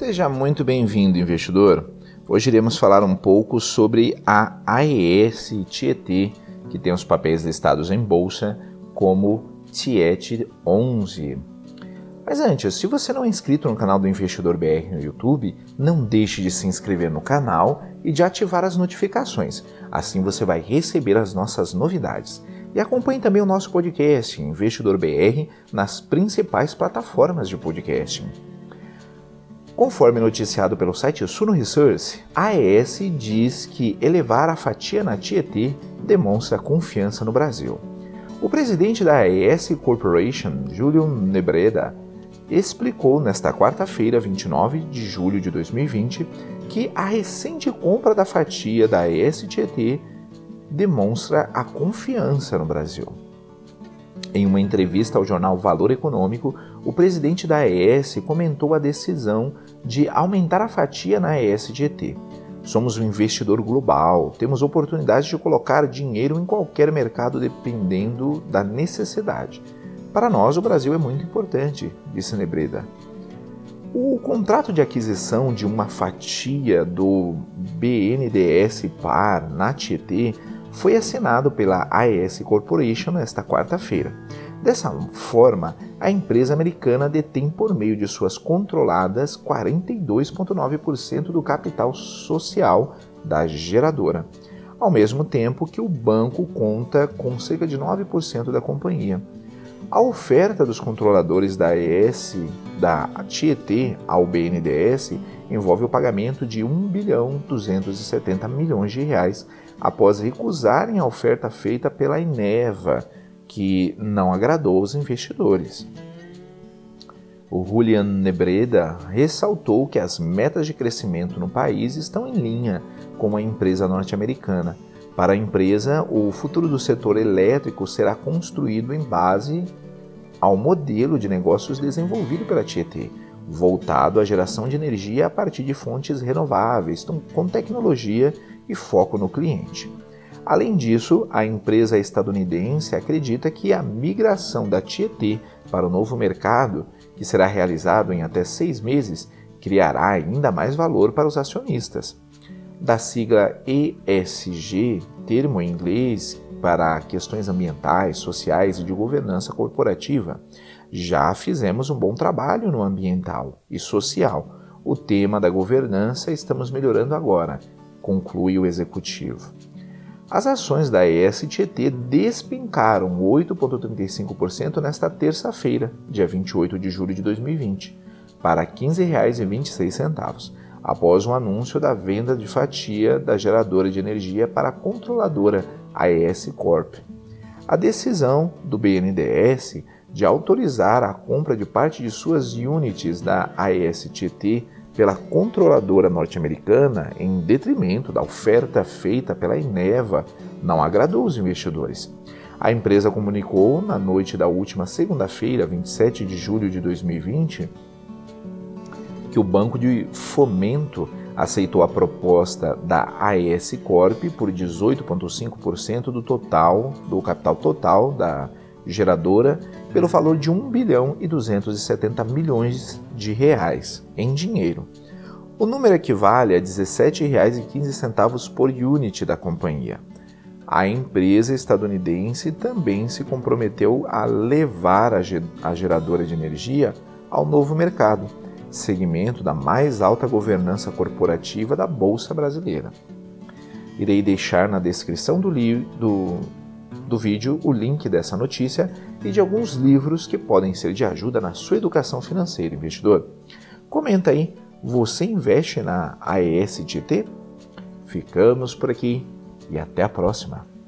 Seja muito bem-vindo, investidor. Hoje iremos falar um pouco sobre a AES Tietê, que tem os papéis listados em bolsa como TIET 11. Mas antes, se você não é inscrito no canal do Investidor BR no YouTube, não deixe de se inscrever no canal e de ativar as notificações. Assim você vai receber as nossas novidades. E acompanhe também o nosso podcast Investidor BR nas principais plataformas de podcasting. Conforme noticiado pelo site Suno Research, a AES diz que elevar a fatia na Tietê demonstra confiança no Brasil. O presidente da AES Corporation, Júlio Nebreda, explicou nesta quarta-feira, 29 de julho de 2020, que a recente compra da fatia da AES Tietê demonstra a confiança no Brasil. Em uma entrevista ao jornal Valor Econômico, o presidente da AES comentou a decisão de aumentar a fatia na ESGT. Somos um investidor global, temos oportunidade de colocar dinheiro em qualquer mercado dependendo da necessidade. Para nós, o Brasil é muito importante, disse Nebreda. O contrato de aquisição de uma fatia do BNDES Par na Tietê foi assinado pela AES Corporation nesta quarta-feira. Dessa forma, a empresa americana detém por meio de suas controladas 42,9% do capital social da geradora, ao mesmo tempo que o banco conta com cerca de 9% da companhia. A oferta dos controladores da ES da Tietê ao BNDES envolve o pagamento de 1 bilhão 270 milhões de reais após recusarem a oferta feita pela Ineva que não agradou os investidores. O Julian Nebreda ressaltou que as metas de crescimento no país estão em linha com a empresa norte-americana. Para a empresa, o futuro do setor elétrico será construído em base ao modelo de negócios desenvolvido pela Tietê, voltado à geração de energia a partir de fontes renováveis, com tecnologia e foco no cliente. Além disso, a empresa estadunidense acredita que a migração da Tietê para o novo mercado, que será realizado em até seis meses, criará ainda mais valor para os acionistas. Da sigla ESG, termo em inglês para questões ambientais, sociais e de governança corporativa, já fizemos um bom trabalho no ambiental e social. O tema da governança estamos melhorando agora, conclui o executivo. As ações da ESTT despencaram 8,35% nesta terça-feira, dia 28 de julho de 2020, para R$ 15,26, após o um anúncio da venda de fatia da geradora de energia para a controladora AES Corp. A decisão do BNDES de autorizar a compra de parte de suas units da AES-TT pela controladora norte-americana em detrimento da oferta feita pela Ineva não agradou os investidores. A empresa comunicou na noite da última segunda-feira, 27 de julho de 2020, que o Banco de Fomento aceitou a proposta da AES Corp por 18,5% do total do capital total da geradora pelo valor de 1 bilhão e 270 milhões de reais em dinheiro. O número equivale a R$ 17,15 por unit da companhia. A empresa estadunidense também se comprometeu a levar a geradora de energia ao novo mercado, segmento da mais alta governança corporativa da Bolsa Brasileira. Irei deixar na descrição do, do, do vídeo o link dessa notícia e de alguns livros que podem ser de ajuda na sua educação financeira, investidor. Comenta aí, você investe na AESTT? Ficamos por aqui e até a próxima!